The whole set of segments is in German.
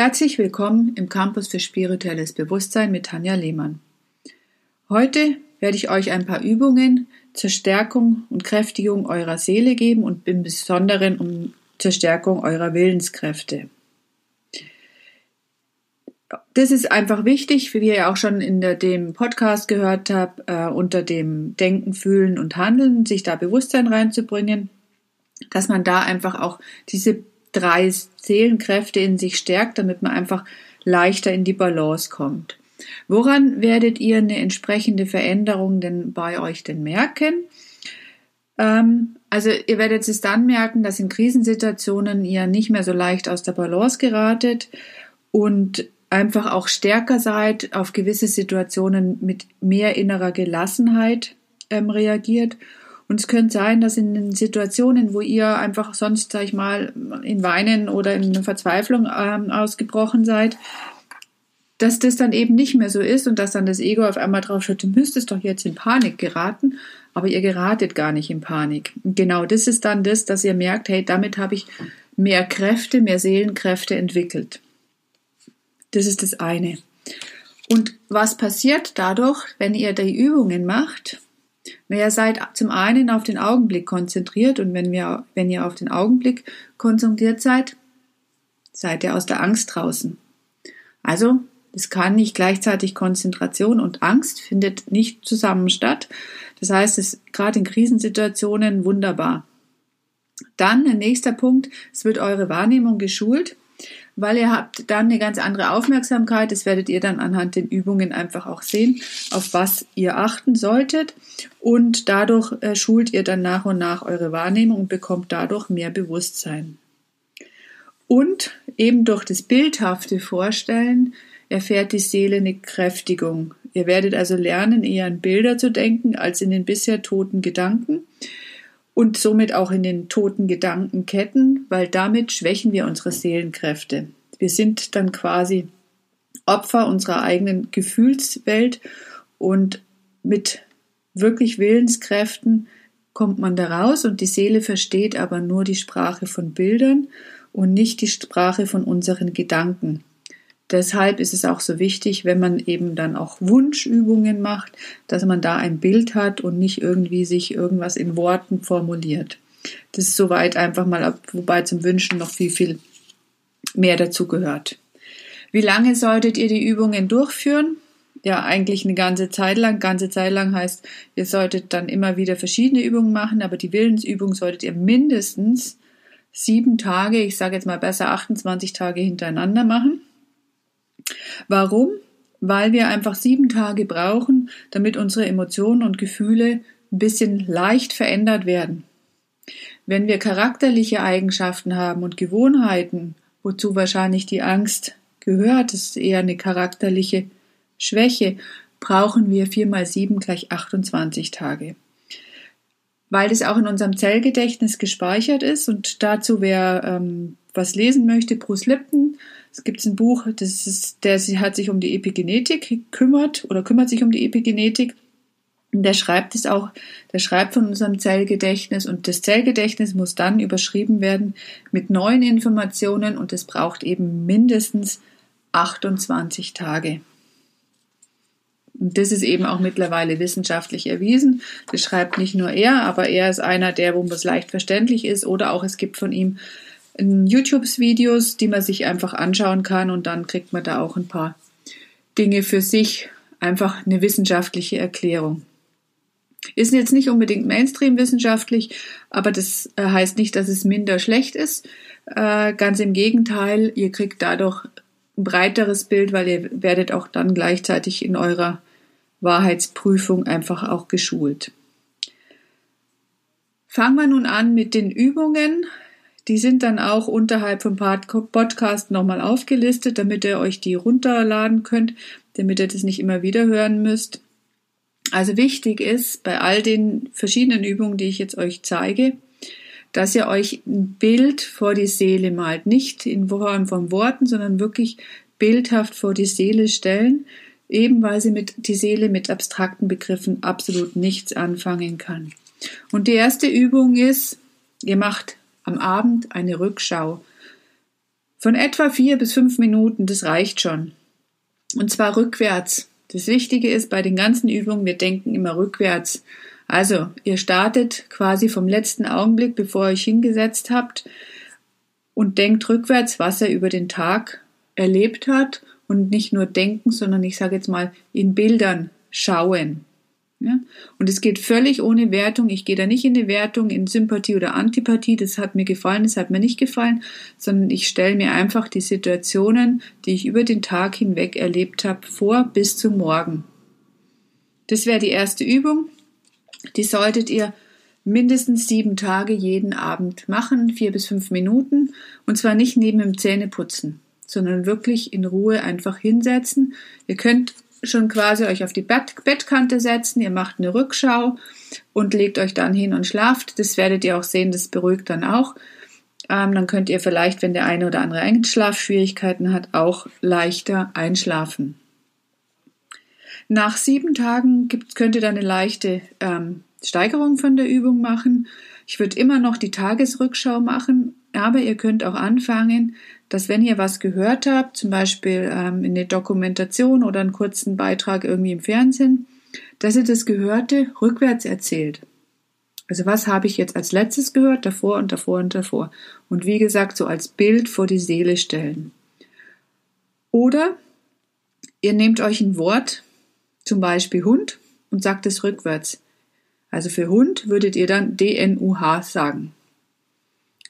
Herzlich willkommen im Campus für spirituelles Bewusstsein mit Tanja Lehmann. Heute werde ich euch ein paar Übungen zur Stärkung und Kräftigung eurer Seele geben und im Besonderen um zur Stärkung eurer Willenskräfte. Das ist einfach wichtig, wie ihr auch schon in der, dem Podcast gehört habt, äh, unter dem Denken, Fühlen und Handeln, sich da Bewusstsein reinzubringen, dass man da einfach auch diese drei Seelenkräfte in sich stärkt, damit man einfach leichter in die Balance kommt. Woran werdet ihr eine entsprechende Veränderung denn bei euch denn merken? Ähm, also ihr werdet es dann merken, dass in Krisensituationen ihr nicht mehr so leicht aus der Balance geratet und einfach auch stärker seid, auf gewisse Situationen mit mehr innerer Gelassenheit ähm, reagiert und es könnte sein, dass in den Situationen, wo ihr einfach sonst, sag ich mal, in Weinen oder in Verzweiflung ähm, ausgebrochen seid, dass das dann eben nicht mehr so ist und dass dann das Ego auf einmal drauf schaut, du müsstest doch jetzt in Panik geraten, aber ihr geratet gar nicht in Panik. Und genau das ist dann das, dass ihr merkt, hey, damit habe ich mehr Kräfte, mehr Seelenkräfte entwickelt. Das ist das eine. Und was passiert dadurch, wenn ihr die Übungen macht? Naja, seid zum einen auf den Augenblick konzentriert und wenn, wir, wenn ihr auf den Augenblick konzentriert seid, seid ihr aus der Angst draußen. Also, es kann nicht gleichzeitig Konzentration und Angst findet nicht zusammen statt. Das heißt, es ist gerade in Krisensituationen wunderbar. Dann der nächster Punkt, es wird eure Wahrnehmung geschult weil ihr habt dann eine ganz andere Aufmerksamkeit. Das werdet ihr dann anhand den Übungen einfach auch sehen, auf was ihr achten solltet. Und dadurch äh, schult ihr dann nach und nach eure Wahrnehmung und bekommt dadurch mehr Bewusstsein. Und eben durch das bildhafte Vorstellen erfährt die Seele eine Kräftigung. Ihr werdet also lernen, eher an Bilder zu denken als in den bisher toten Gedanken und somit auch in den toten Gedankenketten, weil damit schwächen wir unsere Seelenkräfte. Wir sind dann quasi Opfer unserer eigenen Gefühlswelt und mit wirklich Willenskräften kommt man da raus und die Seele versteht aber nur die Sprache von Bildern und nicht die Sprache von unseren Gedanken. Deshalb ist es auch so wichtig, wenn man eben dann auch Wunschübungen macht, dass man da ein Bild hat und nicht irgendwie sich irgendwas in Worten formuliert. Das ist soweit einfach mal ab, wobei zum Wünschen noch viel, viel mehr dazu gehört. Wie lange solltet ihr die Übungen durchführen? Ja, eigentlich eine ganze Zeit lang. Ganze Zeit lang heißt, ihr solltet dann immer wieder verschiedene Übungen machen, aber die Willensübung solltet ihr mindestens sieben Tage, ich sage jetzt mal besser 28 Tage hintereinander machen. Warum? Weil wir einfach sieben Tage brauchen, damit unsere Emotionen und Gefühle ein bisschen leicht verändert werden. Wenn wir charakterliche Eigenschaften haben und Gewohnheiten, wozu wahrscheinlich die Angst gehört, ist eher eine charakterliche Schwäche, brauchen wir vier mal sieben gleich 28 Tage. Weil das auch in unserem Zellgedächtnis gespeichert ist und dazu wer ähm, was lesen möchte, Bruce Lipton es gibt ein Buch, das ist, der hat sich um die Epigenetik kümmert oder kümmert sich um die Epigenetik. Und der schreibt es auch, der schreibt von unserem Zellgedächtnis und das Zellgedächtnis muss dann überschrieben werden mit neuen Informationen und es braucht eben mindestens 28 Tage. Und das ist eben auch mittlerweile wissenschaftlich erwiesen. Das schreibt nicht nur er, aber er ist einer der, wo es leicht verständlich ist oder auch es gibt von ihm YouTube-Videos, die man sich einfach anschauen kann und dann kriegt man da auch ein paar Dinge für sich, einfach eine wissenschaftliche Erklärung. Ist jetzt nicht unbedingt Mainstream-wissenschaftlich, aber das äh, heißt nicht, dass es minder schlecht ist. Äh, ganz im Gegenteil, ihr kriegt dadurch ein breiteres Bild, weil ihr werdet auch dann gleichzeitig in eurer Wahrheitsprüfung einfach auch geschult. Fangen wir nun an mit den Übungen. Die sind dann auch unterhalb vom Podcast nochmal aufgelistet, damit ihr euch die runterladen könnt, damit ihr das nicht immer wieder hören müsst. Also wichtig ist bei all den verschiedenen Übungen, die ich jetzt euch zeige, dass ihr euch ein Bild vor die Seele malt. Nicht in Form von Worten, sondern wirklich bildhaft vor die Seele stellen, eben weil sie mit, die Seele mit abstrakten Begriffen absolut nichts anfangen kann. Und die erste Übung ist, ihr macht am Abend eine Rückschau. Von etwa vier bis fünf Minuten, das reicht schon. Und zwar rückwärts. Das Wichtige ist bei den ganzen Übungen, wir denken immer rückwärts. Also, ihr startet quasi vom letzten Augenblick, bevor ihr euch hingesetzt habt und denkt rückwärts, was er über den Tag erlebt hat und nicht nur denken, sondern ich sage jetzt mal in Bildern schauen. Ja? Und es geht völlig ohne Wertung. Ich gehe da nicht in die Wertung, in Sympathie oder Antipathie. Das hat mir gefallen, das hat mir nicht gefallen, sondern ich stelle mir einfach die Situationen, die ich über den Tag hinweg erlebt habe, vor bis zum Morgen. Das wäre die erste Übung. Die solltet ihr mindestens sieben Tage jeden Abend machen, vier bis fünf Minuten. Und zwar nicht neben dem Zähneputzen, sondern wirklich in Ruhe einfach hinsetzen. Ihr könnt schon quasi euch auf die Bett Bettkante setzen, ihr macht eine Rückschau und legt euch dann hin und schlaft. Das werdet ihr auch sehen, das beruhigt dann auch. Ähm, dann könnt ihr vielleicht, wenn der eine oder andere Einschlafschwierigkeiten hat, auch leichter einschlafen. Nach sieben Tagen gibt, könnt ihr dann eine leichte ähm, Steigerung von der Übung machen. Ich würde immer noch die Tagesrückschau machen, aber ihr könnt auch anfangen, dass wenn ihr was gehört habt, zum Beispiel ähm, in der Dokumentation oder einen kurzen Beitrag irgendwie im Fernsehen, dass ihr das Gehörte rückwärts erzählt. Also was habe ich jetzt als letztes gehört, davor und davor und davor. Und wie gesagt, so als Bild vor die Seele stellen. Oder ihr nehmt euch ein Wort, zum Beispiel Hund, und sagt es rückwärts. Also für Hund würdet ihr dann DNUH sagen.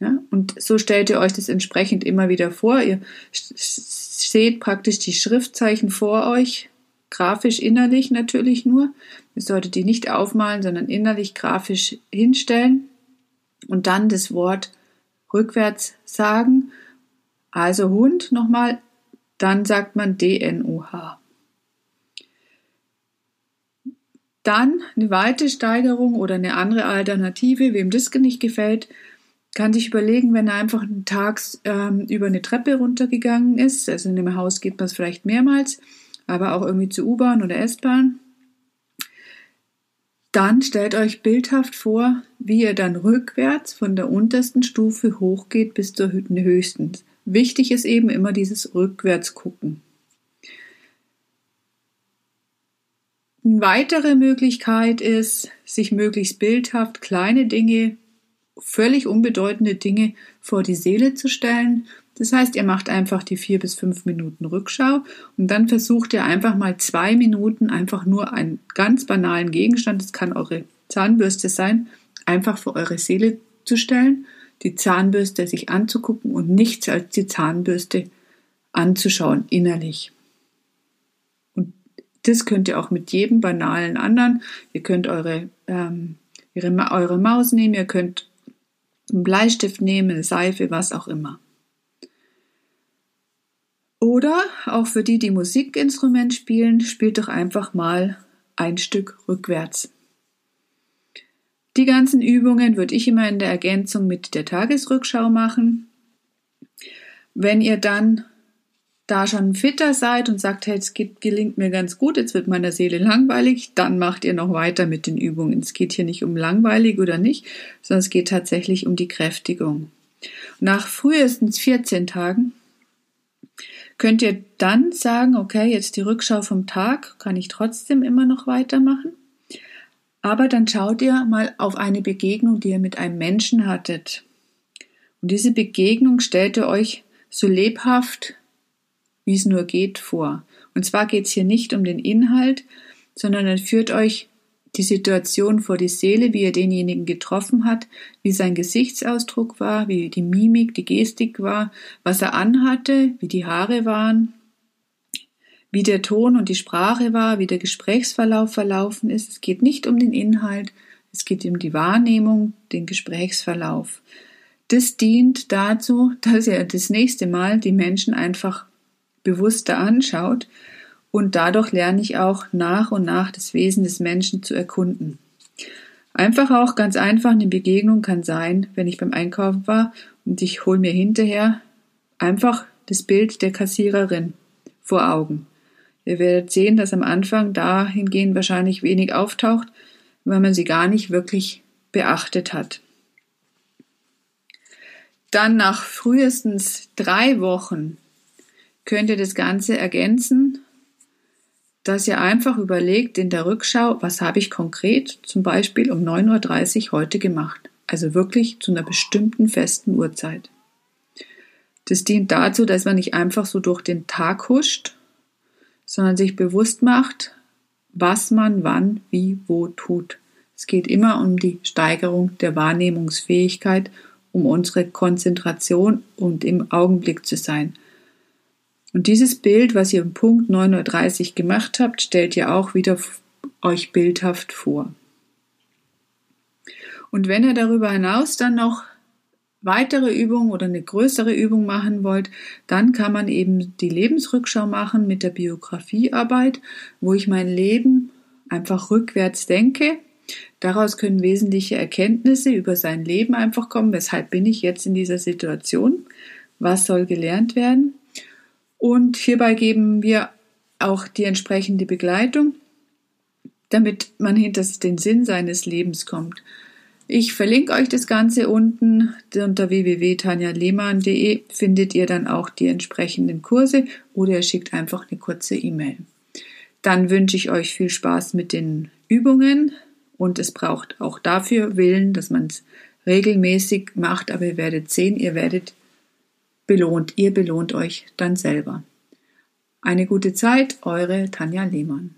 Ja, und so stellt ihr euch das entsprechend immer wieder vor. Ihr seht praktisch die Schriftzeichen vor euch, grafisch innerlich natürlich nur. Ihr solltet die nicht aufmalen, sondern innerlich grafisch hinstellen und dann das Wort rückwärts sagen. Also Hund nochmal, dann sagt man DNUH. Dann eine weite Steigerung oder eine andere Alternative, wem das nicht gefällt, kann sich überlegen, wenn er einfach tags ähm, über eine Treppe runtergegangen ist, also in einem Haus geht man es vielleicht mehrmals, aber auch irgendwie zur U-Bahn oder S-Bahn, dann stellt euch bildhaft vor, wie ihr dann rückwärts von der untersten Stufe hochgeht bis zur höchsten. Wichtig ist eben immer dieses rückwärts gucken. Eine weitere Möglichkeit ist, sich möglichst bildhaft kleine Dinge völlig unbedeutende Dinge vor die Seele zu stellen. Das heißt, ihr macht einfach die vier bis fünf Minuten Rückschau und dann versucht ihr einfach mal zwei Minuten einfach nur einen ganz banalen Gegenstand, das kann eure Zahnbürste sein, einfach vor eure Seele zu stellen, die Zahnbürste sich anzugucken und nichts als die Zahnbürste anzuschauen innerlich. Und das könnt ihr auch mit jedem banalen anderen. Ihr könnt eure, ähm, ihre, eure Maus nehmen, ihr könnt einen Bleistift nehmen, eine Seife, was auch immer. Oder auch für die, die Musikinstrument spielen, spielt doch einfach mal ein Stück rückwärts. Die ganzen Übungen würde ich immer in der Ergänzung mit der Tagesrückschau machen. Wenn ihr dann da schon fitter seid und sagt, hey, es geht, gelingt mir ganz gut, jetzt wird meiner Seele langweilig, dann macht ihr noch weiter mit den Übungen. Es geht hier nicht um langweilig oder nicht, sondern es geht tatsächlich um die Kräftigung. Nach frühestens 14 Tagen könnt ihr dann sagen, okay, jetzt die Rückschau vom Tag, kann ich trotzdem immer noch weitermachen. Aber dann schaut ihr mal auf eine Begegnung, die ihr mit einem Menschen hattet. Und diese Begegnung stellt ihr euch so lebhaft wie es nur geht, vor. Und zwar geht es hier nicht um den Inhalt, sondern er führt euch die Situation vor die Seele, wie er denjenigen getroffen hat, wie sein Gesichtsausdruck war, wie die Mimik, die Gestik war, was er anhatte, wie die Haare waren, wie der Ton und die Sprache war, wie der Gesprächsverlauf verlaufen ist. Es geht nicht um den Inhalt, es geht um die Wahrnehmung, den Gesprächsverlauf. Das dient dazu, dass ihr das nächste Mal die Menschen einfach bewusster anschaut und dadurch lerne ich auch nach und nach das Wesen des Menschen zu erkunden. Einfach auch ganz einfach eine Begegnung kann sein, wenn ich beim Einkaufen war und ich hole mir hinterher einfach das Bild der Kassiererin vor Augen. Ihr werdet sehen, dass am Anfang dahingehend wahrscheinlich wenig auftaucht, weil man sie gar nicht wirklich beachtet hat. Dann nach frühestens drei Wochen könnt ihr das Ganze ergänzen, dass ihr einfach überlegt in der Rückschau, was habe ich konkret zum Beispiel um 9.30 Uhr heute gemacht. Also wirklich zu einer bestimmten festen Uhrzeit. Das dient dazu, dass man nicht einfach so durch den Tag huscht, sondern sich bewusst macht, was man wann, wie, wo tut. Es geht immer um die Steigerung der Wahrnehmungsfähigkeit, um unsere Konzentration und im Augenblick zu sein. Und dieses Bild, was ihr im Punkt 9.30 Uhr gemacht habt, stellt ihr auch wieder euch bildhaft vor. Und wenn ihr darüber hinaus dann noch weitere Übungen oder eine größere Übung machen wollt, dann kann man eben die Lebensrückschau machen mit der Biografiearbeit, wo ich mein Leben einfach rückwärts denke. Daraus können wesentliche Erkenntnisse über sein Leben einfach kommen. Weshalb bin ich jetzt in dieser Situation? Was soll gelernt werden? Und hierbei geben wir auch die entsprechende Begleitung, damit man hinter den Sinn seines Lebens kommt. Ich verlinke euch das Ganze unten. Unter www.tanjalehmann.de findet ihr dann auch die entsprechenden Kurse oder ihr schickt einfach eine kurze E-Mail. Dann wünsche ich euch viel Spaß mit den Übungen und es braucht auch dafür Willen, dass man es regelmäßig macht, aber ihr werdet sehen, ihr werdet belohnt, ihr belohnt euch dann selber. Eine gute Zeit, eure Tanja Lehmann.